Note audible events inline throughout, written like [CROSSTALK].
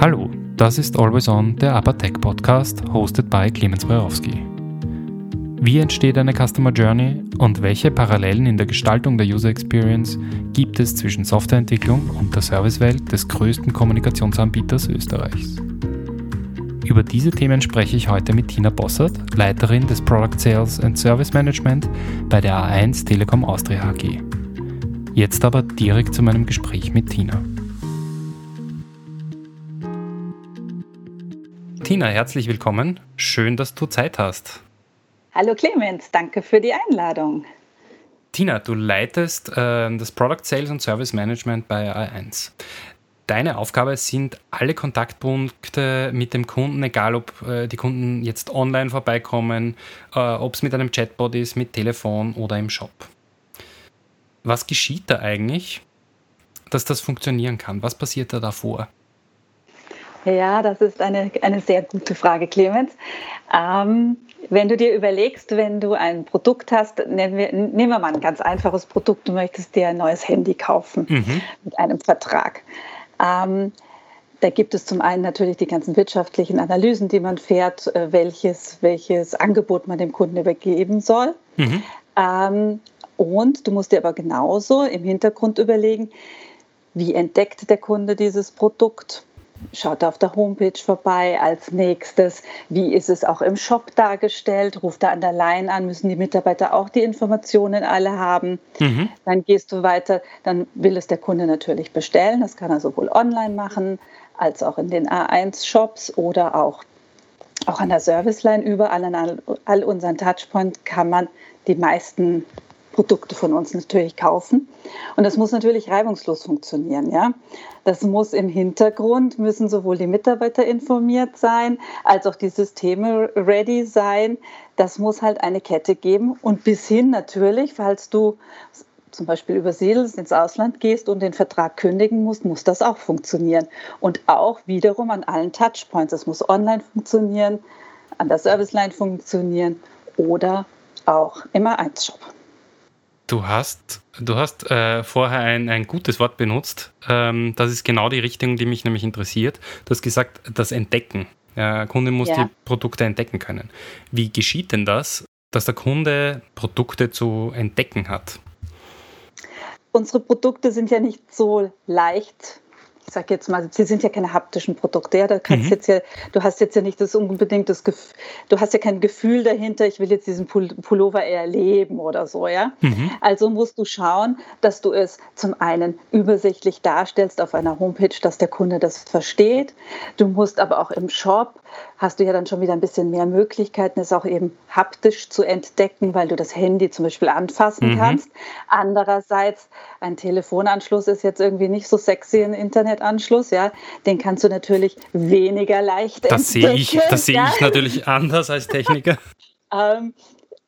Hallo, das ist Always On, der Abatech Podcast, hosted by Clemens Borowski. Wie entsteht eine Customer Journey und welche Parallelen in der Gestaltung der User Experience gibt es zwischen Softwareentwicklung und der Servicewelt des größten Kommunikationsanbieters Österreichs? Über diese Themen spreche ich heute mit Tina Bossert, Leiterin des Product Sales and Service Management bei der A1 Telekom Austria AG. Jetzt aber direkt zu meinem Gespräch mit Tina. Tina, herzlich willkommen. Schön, dass du Zeit hast. Hallo Clemens, danke für die Einladung. Tina, du leitest äh, das Product Sales und Service Management bei A1. Deine Aufgabe sind alle Kontaktpunkte mit dem Kunden, egal ob äh, die Kunden jetzt online vorbeikommen, äh, ob es mit einem Chatbot ist, mit Telefon oder im Shop. Was geschieht da eigentlich, dass das funktionieren kann? Was passiert da davor? Ja, das ist eine, eine sehr gute Frage, Clemens. Ähm, wenn du dir überlegst, wenn du ein Produkt hast, nehmen wir, nehmen wir mal ein ganz einfaches Produkt, du möchtest dir ein neues Handy kaufen mhm. mit einem Vertrag. Ähm, da gibt es zum einen natürlich die ganzen wirtschaftlichen Analysen, die man fährt, äh, welches, welches Angebot man dem Kunden übergeben soll. Mhm. Ähm, und du musst dir aber genauso im Hintergrund überlegen, wie entdeckt der Kunde dieses Produkt? Schaut auf der Homepage vorbei als nächstes. Wie ist es auch im Shop dargestellt? Ruft er an der Line an, müssen die Mitarbeiter auch die Informationen alle haben. Mhm. Dann gehst du weiter, dann will es der Kunde natürlich bestellen. Das kann er sowohl online machen als auch in den A1-Shops oder auch, auch an der Serviceline. Überall an all, all unseren Touchpoints kann man die meisten Produkte von uns natürlich kaufen. Und das muss natürlich reibungslos funktionieren. Ja? Das muss im Hintergrund, müssen sowohl die Mitarbeiter informiert sein, als auch die Systeme ready sein. Das muss halt eine Kette geben. Und bis hin natürlich, falls du zum Beispiel übersiedelst, ins Ausland gehst und den Vertrag kündigen musst, muss das auch funktionieren. Und auch wiederum an allen Touchpoints. Es muss online funktionieren, an der Serviceline funktionieren oder auch im A1-Shop. Du hast, du hast äh, vorher ein, ein gutes Wort benutzt. Ähm, das ist genau die Richtung, die mich nämlich interessiert. Du hast gesagt, das Entdecken. Der Kunde muss ja. die Produkte entdecken können. Wie geschieht denn das, dass der Kunde Produkte zu entdecken hat? Unsere Produkte sind ja nicht so leicht ich sage jetzt mal, sie sind ja keine haptischen Produkte. Ja, da kannst mhm. jetzt ja, du hast jetzt ja nicht das unbedingt das Gefühl, du hast ja kein Gefühl dahinter, ich will jetzt diesen Pullover erleben oder so, ja. Mhm. Also musst du schauen, dass du es zum einen übersichtlich darstellst auf einer Homepage, dass der Kunde das versteht. Du musst aber auch im Shop hast du ja dann schon wieder ein bisschen mehr Möglichkeiten, es auch eben haptisch zu entdecken, weil du das Handy zum Beispiel anfassen mhm. kannst. Andererseits, ein Telefonanschluss ist jetzt irgendwie nicht so sexy ein Internetanschluss, ja. Den kannst du natürlich weniger leicht das entdecken. Sehe ich, das sehe ich natürlich anders als Techniker. [LAUGHS] ähm,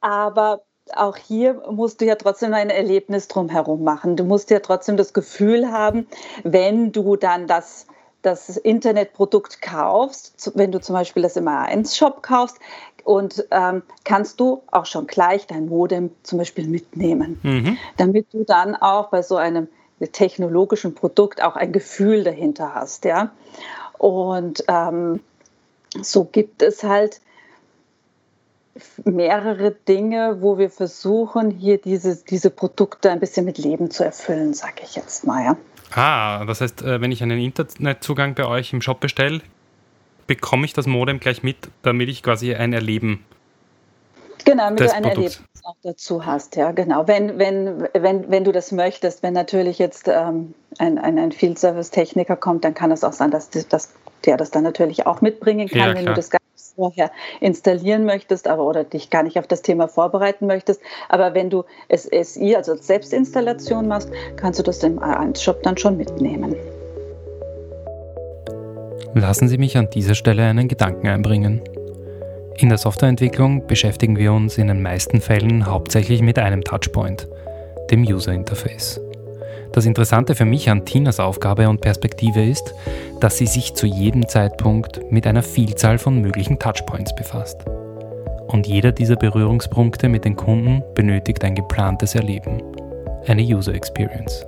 aber auch hier musst du ja trotzdem ein Erlebnis drumherum machen. Du musst ja trotzdem das Gefühl haben, wenn du dann das das Internetprodukt kaufst, wenn du zum Beispiel das im A1-Shop kaufst, und ähm, kannst du auch schon gleich dein Modem zum Beispiel mitnehmen, mhm. damit du dann auch bei so einem technologischen Produkt auch ein Gefühl dahinter hast, ja. Und ähm, so gibt es halt mehrere Dinge, wo wir versuchen, hier diese, diese Produkte ein bisschen mit Leben zu erfüllen, sage ich jetzt mal. Ja. Ah, das heißt, äh, wenn ich einen Internetzugang bei euch im Shop bestelle, bekomme ich das Modem gleich mit, damit ich quasi ein Erleben. Genau, damit du ein Erlebnis auch dazu hast, ja, genau. Wenn, wenn, wenn, wenn du das möchtest, wenn natürlich jetzt ähm, ein, ein, ein Field Service Techniker kommt, dann kann es auch sein, dass, dass der das dann natürlich auch mitbringen kann, ja, wenn du das gar vorher installieren möchtest, aber oder dich gar nicht auf das Thema vorbereiten möchtest. Aber wenn du es SI, also Selbstinstallation machst, kannst du das im A1-Shop dann schon mitnehmen. Lassen Sie mich an dieser Stelle einen Gedanken einbringen. In der Softwareentwicklung beschäftigen wir uns in den meisten Fällen hauptsächlich mit einem Touchpoint, dem User Interface. Das Interessante für mich an Tinas Aufgabe und Perspektive ist, dass sie sich zu jedem Zeitpunkt mit einer Vielzahl von möglichen Touchpoints befasst. Und jeder dieser Berührungspunkte mit den Kunden benötigt ein geplantes Erleben, eine User Experience.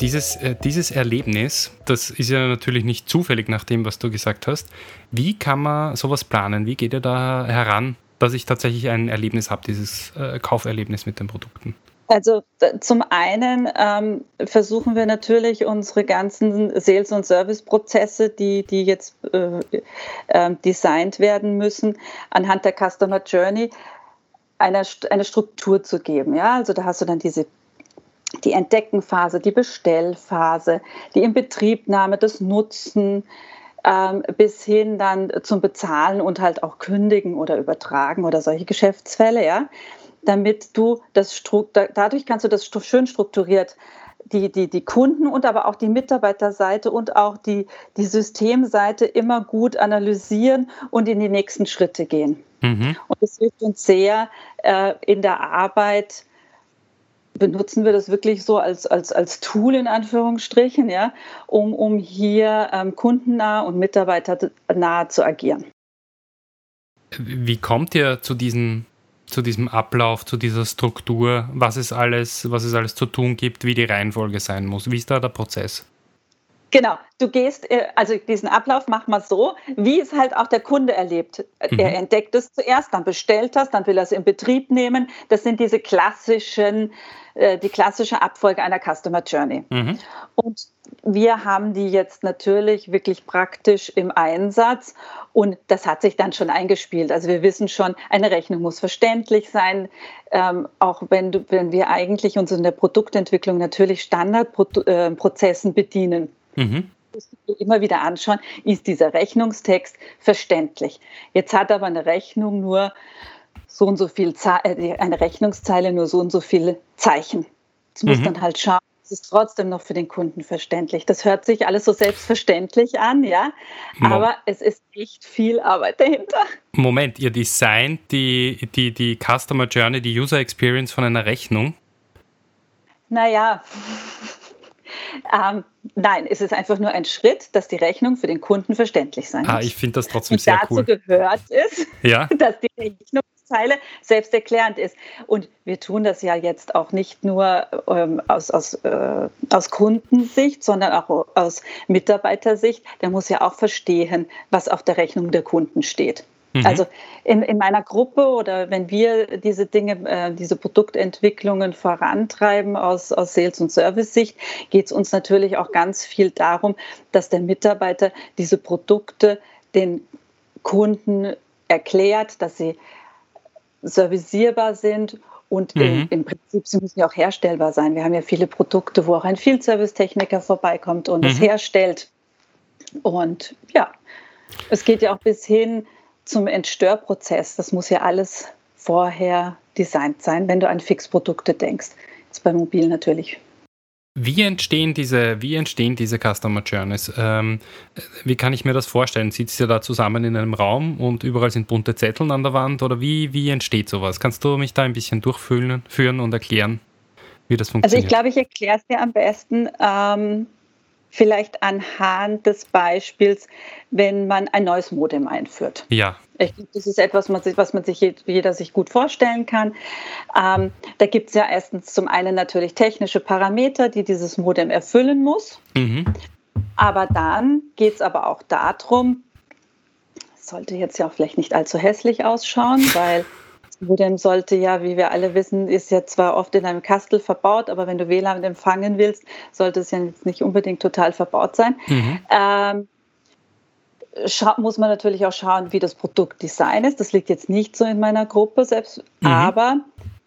Dieses, äh, dieses Erlebnis, das ist ja natürlich nicht zufällig nach dem, was du gesagt hast. Wie kann man sowas planen? Wie geht ihr da heran, dass ich tatsächlich ein Erlebnis habe, dieses äh, Kauferlebnis mit den Produkten? Also zum einen ähm, versuchen wir natürlich unsere ganzen Sales- und Service-Prozesse, die, die jetzt äh, äh, designt werden müssen, anhand der Customer Journey eine, eine Struktur zu geben. Ja? Also da hast du dann diese die Entdeckenphase, die Bestellphase, die Inbetriebnahme, das Nutzen, ähm, bis hin dann zum Bezahlen und halt auch kündigen oder übertragen oder solche Geschäftsfälle, ja damit du das dadurch kannst du das schön strukturiert die, die, die Kunden und aber auch die Mitarbeiterseite und auch die, die Systemseite immer gut analysieren und in die nächsten Schritte gehen. Mhm. Und es hilft uns sehr äh, in der Arbeit, benutzen wir das wirklich so als, als, als Tool in Anführungsstrichen, ja, um, um hier ähm, kundennah und mitarbeiternah zu agieren. Wie kommt ihr zu diesen zu diesem Ablauf, zu dieser Struktur, was es alles, was es alles zu tun gibt, wie die Reihenfolge sein muss. Wie ist da der Prozess? Genau, du gehst, äh, also diesen Ablauf mach mal so, wie es halt auch der Kunde erlebt. Mhm. Er entdeckt es zuerst, dann bestellt das, dann will er es in Betrieb nehmen. Das sind diese klassischen, äh, die klassische Abfolge einer Customer Journey. Mhm. Und wir haben die jetzt natürlich wirklich praktisch im Einsatz und das hat sich dann schon eingespielt. Also wir wissen schon, eine Rechnung muss verständlich sein, ähm, auch wenn, du, wenn wir eigentlich uns in der Produktentwicklung natürlich Standardprozessen äh, bedienen. Mhm. Immer wieder anschauen, ist dieser Rechnungstext verständlich. Jetzt hat aber eine Rechnung nur so und so viel, äh, eine Rechnungszeile nur so und so viele Zeichen. Muss mhm. man halt schauen, es ist trotzdem noch für den Kunden verständlich. Das hört sich alles so selbstverständlich an, ja, aber es ist echt viel Arbeit dahinter. Moment, ihr designt die, die, die Customer Journey, die User Experience von einer Rechnung? Naja, [LAUGHS] ähm, nein, es ist einfach nur ein Schritt, dass die Rechnung für den Kunden verständlich sein ah, muss. Ah, ich finde das trotzdem Und sehr dazu cool. Dazu gehört es, ja? [LAUGHS] dass die Rechnungszeile selbsterklärend ist. Und wir tun das ja jetzt auch nicht nur ähm, aus, aus, äh, aus Kundensicht, sondern auch aus Mitarbeitersicht. Der muss ja auch verstehen, was auf der Rechnung der Kunden steht. Mhm. Also in, in meiner Gruppe oder wenn wir diese Dinge, äh, diese Produktentwicklungen vorantreiben aus, aus Sales- und Service-Sicht, geht es uns natürlich auch ganz viel darum, dass der Mitarbeiter diese Produkte den Kunden erklärt, dass sie servicierbar sind und mhm. im, Prinzip, sie müssen ja auch herstellbar sein. Wir haben ja viele Produkte, wo auch ein Field Service Techniker vorbeikommt und mhm. es herstellt. Und ja, es geht ja auch bis hin zum Entstörprozess. Das muss ja alles vorher designt sein, wenn du an Fixprodukte denkst. Jetzt bei Mobil natürlich. Wie entstehen diese, wie entstehen diese Customer Journeys? Ähm, wie kann ich mir das vorstellen? Sitzt ihr da zusammen in einem Raum und überall sind bunte Zettel an der Wand? Oder wie, wie entsteht sowas? Kannst du mich da ein bisschen durchführen führen und erklären, wie das funktioniert? Also ich glaube, ich erkläre es dir am besten. Ähm, vielleicht anhand des Beispiels, wenn man ein neues Modem einführt. Ja. Ich glaube, das ist etwas, was man sich jeder sich gut vorstellen kann. Ähm, da gibt es ja erstens zum einen natürlich technische Parameter, die dieses Modem erfüllen muss. Mhm. Aber dann geht es aber auch darum, sollte jetzt ja auch vielleicht nicht allzu hässlich ausschauen, weil Modem sollte ja, wie wir alle wissen, ist ja zwar oft in einem Kastel verbaut, aber wenn du WLAN empfangen willst, sollte es ja jetzt nicht unbedingt total verbaut sein. Mhm. Ähm, muss man natürlich auch schauen, wie das Produktdesign ist. Das liegt jetzt nicht so in meiner Gruppe selbst, mhm. aber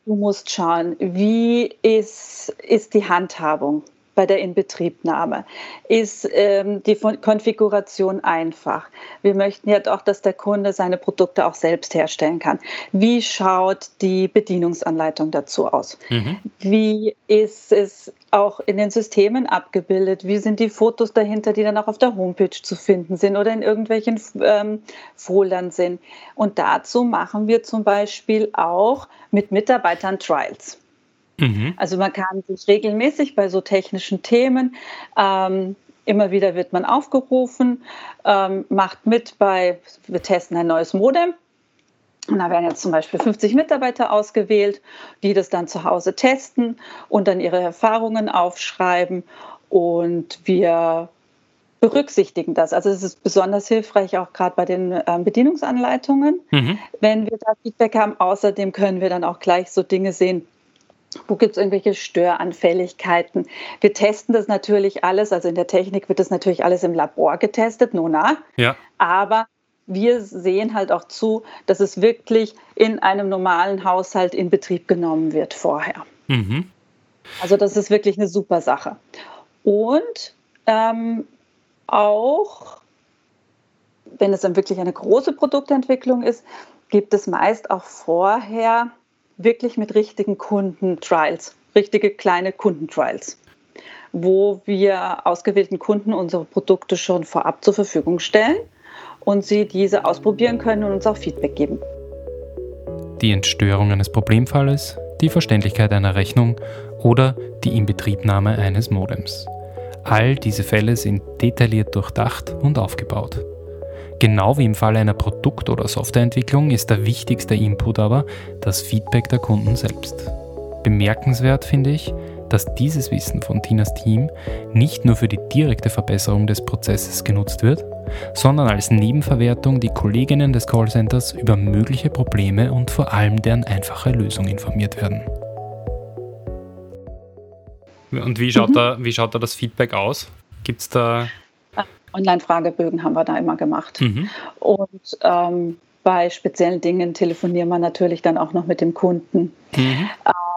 du musst schauen, wie ist, ist die Handhabung bei der Inbetriebnahme? Ist ähm, die Konfiguration einfach? Wir möchten ja doch, dass der Kunde seine Produkte auch selbst herstellen kann. Wie schaut die Bedienungsanleitung dazu aus? Mhm. Wie ist es auch in den Systemen abgebildet? Wie sind die Fotos dahinter, die dann auch auf der Homepage zu finden sind oder in irgendwelchen ähm, Foldern sind? Und dazu machen wir zum Beispiel auch mit Mitarbeitern Trials. Mhm. Also man kann sich regelmäßig bei so technischen Themen, ähm, immer wieder wird man aufgerufen, ähm, macht mit bei, wir testen ein neues Modem. Und da werden jetzt zum Beispiel 50 Mitarbeiter ausgewählt, die das dann zu Hause testen und dann ihre Erfahrungen aufschreiben Und wir berücksichtigen das. Also es ist besonders hilfreich auch gerade bei den ähm, Bedienungsanleitungen, mhm. wenn wir da Feedback haben. Außerdem können wir dann auch gleich so Dinge sehen, wo gibt es irgendwelche Störanfälligkeiten? Wir testen das natürlich alles, also in der Technik wird das natürlich alles im Labor getestet, nona. Ja. Aber wir sehen halt auch zu, dass es wirklich in einem normalen Haushalt in Betrieb genommen wird vorher. Mhm. Also das ist wirklich eine super Sache. Und ähm, auch, wenn es dann wirklich eine große Produktentwicklung ist, gibt es meist auch vorher wirklich mit richtigen Kunden-Trials, richtige kleine Kundentrials, wo wir ausgewählten Kunden unsere Produkte schon vorab zur Verfügung stellen und sie diese ausprobieren können und uns auch Feedback geben. Die Entstörung eines Problemfalles, die Verständlichkeit einer Rechnung oder die Inbetriebnahme eines Modems. All diese Fälle sind detailliert durchdacht und aufgebaut. Genau wie im Fall einer Produkt- oder Softwareentwicklung ist der wichtigste Input aber das Feedback der Kunden selbst. Bemerkenswert finde ich, dass dieses Wissen von Tinas Team nicht nur für die direkte Verbesserung des Prozesses genutzt wird, sondern als Nebenverwertung die Kolleginnen des Callcenters über mögliche Probleme und vor allem deren einfache Lösung informiert werden. Und wie schaut, mhm. da, wie schaut da das Feedback aus? Gibt es da. Online-Fragebögen haben wir da immer gemacht. Mhm. Und ähm, bei speziellen Dingen telefonieren wir natürlich dann auch noch mit dem Kunden. Mhm.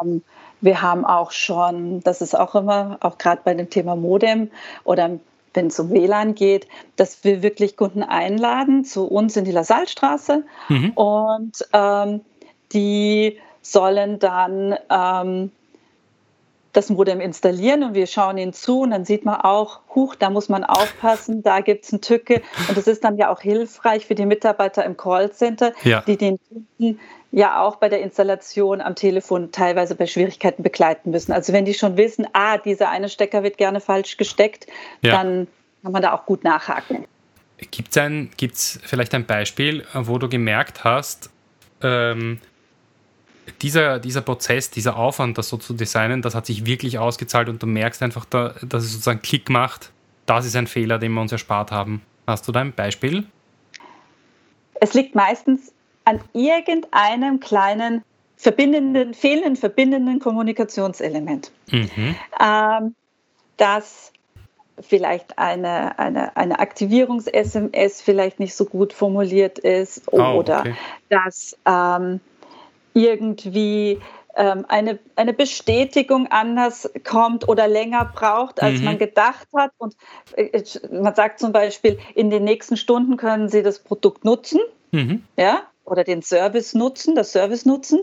Ähm, wir haben auch schon, das ist auch immer, auch gerade bei dem Thema Modem oder wenn es um WLAN geht, dass wir wirklich Kunden einladen zu uns in die Lasallstraße mhm. und ähm, die sollen dann ähm, das Modem installieren und wir schauen ihnen zu und dann sieht man auch, huch, da muss man aufpassen, da gibt es eine Tücke und das ist dann ja auch hilfreich für die Mitarbeiter im Callcenter, ja. die den Kunden ja auch bei der Installation am Telefon teilweise bei Schwierigkeiten begleiten müssen. Also wenn die schon wissen, ah, dieser eine Stecker wird gerne falsch gesteckt, ja. dann kann man da auch gut nachhaken. Gibt es gibt's vielleicht ein Beispiel, wo du gemerkt hast, ähm, dieser, dieser Prozess, dieser Aufwand, das so zu designen, das hat sich wirklich ausgezahlt und du merkst einfach, da, dass es sozusagen Klick macht. Das ist ein Fehler, den wir uns erspart haben. Hast du da ein Beispiel? Es liegt meistens an irgendeinem kleinen verbindenden, fehlenden verbindenden Kommunikationselement. Mhm. Ähm, dass vielleicht eine, eine, eine Aktivierungs-SMS vielleicht nicht so gut formuliert ist oh, oder okay. dass ähm, irgendwie ähm, eine, eine Bestätigung anders kommt oder länger braucht, als mhm. man gedacht hat. Und äh, man sagt zum Beispiel, in den nächsten Stunden können Sie das Produkt nutzen, mhm. ja, oder den Service nutzen, das Service nutzen.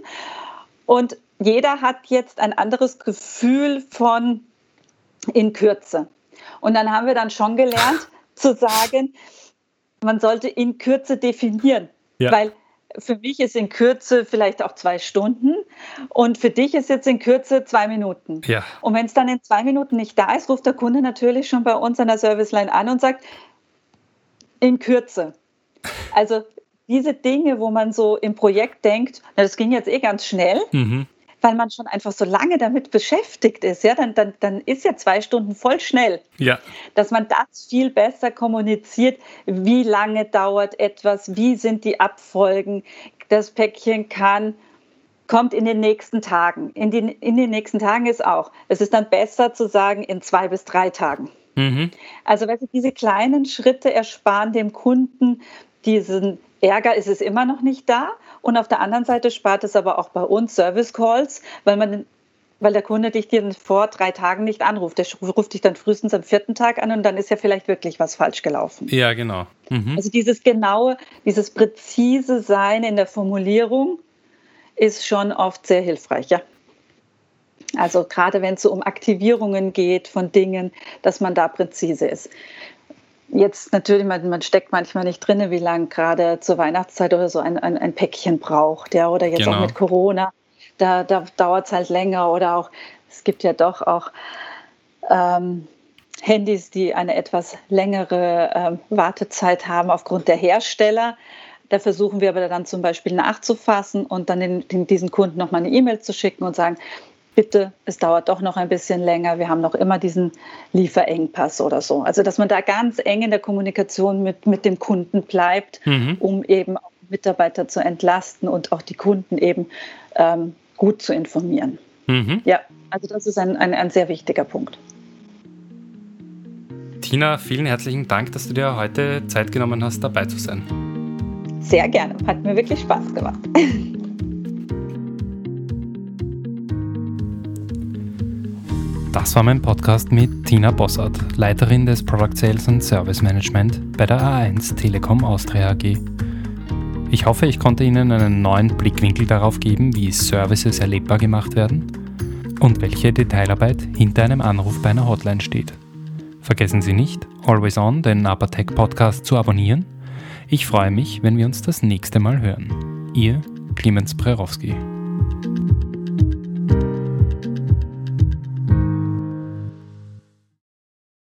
Und jeder hat jetzt ein anderes Gefühl von in Kürze. Und dann haben wir dann schon gelernt [LAUGHS] zu sagen, man sollte in Kürze definieren, ja. weil für mich ist in Kürze vielleicht auch zwei Stunden und für dich ist jetzt in Kürze zwei Minuten. Ja. Und wenn es dann in zwei Minuten nicht da ist, ruft der Kunde natürlich schon bei uns an der Serviceline an und sagt, in Kürze. Also diese Dinge, wo man so im Projekt denkt, na, das ging jetzt eh ganz schnell, mhm. Weil man schon einfach so lange damit beschäftigt ist, ja, dann, dann, dann ist ja zwei Stunden voll schnell. Ja. Dass man das viel besser kommuniziert, wie lange dauert etwas, wie sind die Abfolgen. Das Päckchen kann kommt in den nächsten Tagen. In den, in den nächsten Tagen ist auch. Es ist dann besser zu sagen, in zwei bis drei Tagen. Mhm. Also, weil Sie, diese kleinen Schritte ersparen dem Kunden diesen Ärger ist es immer noch nicht da. Und auf der anderen Seite spart es aber auch bei uns Service Calls, weil man weil der Kunde dich dir vor drei Tagen nicht anruft. Der ruft dich dann frühestens am vierten Tag an und dann ist ja vielleicht wirklich was falsch gelaufen. Ja, genau. Mhm. Also dieses genaue, dieses präzise Sein in der Formulierung ist schon oft sehr hilfreich, ja. Also gerade wenn es so um Aktivierungen geht von Dingen, dass man da präzise ist jetzt natürlich, man, man steckt manchmal nicht drin, wie lange gerade zur Weihnachtszeit oder so ein, ein, ein Päckchen braucht, ja, oder jetzt genau. auch mit Corona, da, da dauert es halt länger oder auch, es gibt ja doch auch ähm, Handys, die eine etwas längere ähm, Wartezeit haben aufgrund der Hersteller. Da versuchen wir aber dann zum Beispiel nachzufassen und dann in, in diesen Kunden nochmal eine E-Mail zu schicken und sagen, bitte, es dauert doch noch ein bisschen länger, wir haben noch immer diesen Lieferengpass oder so. Also dass man da ganz eng in der Kommunikation mit, mit dem Kunden bleibt, mhm. um eben auch Mitarbeiter zu entlasten und auch die Kunden eben ähm, gut zu informieren. Mhm. Ja, also das ist ein, ein, ein sehr wichtiger Punkt. Tina, vielen herzlichen Dank, dass du dir heute Zeit genommen hast, dabei zu sein. Sehr gerne, hat mir wirklich Spaß gemacht. [LAUGHS] Das war mein Podcast mit Tina Bossart, Leiterin des Product Sales und Service Management bei der A1 Telekom Austria AG. Ich hoffe, ich konnte Ihnen einen neuen Blickwinkel darauf geben, wie Services erlebbar gemacht werden und welche Detailarbeit hinter einem Anruf bei einer Hotline steht. Vergessen Sie nicht, Always On, den Apertech Podcast zu abonnieren. Ich freue mich, wenn wir uns das nächste Mal hören. Ihr Clemens Prerowski.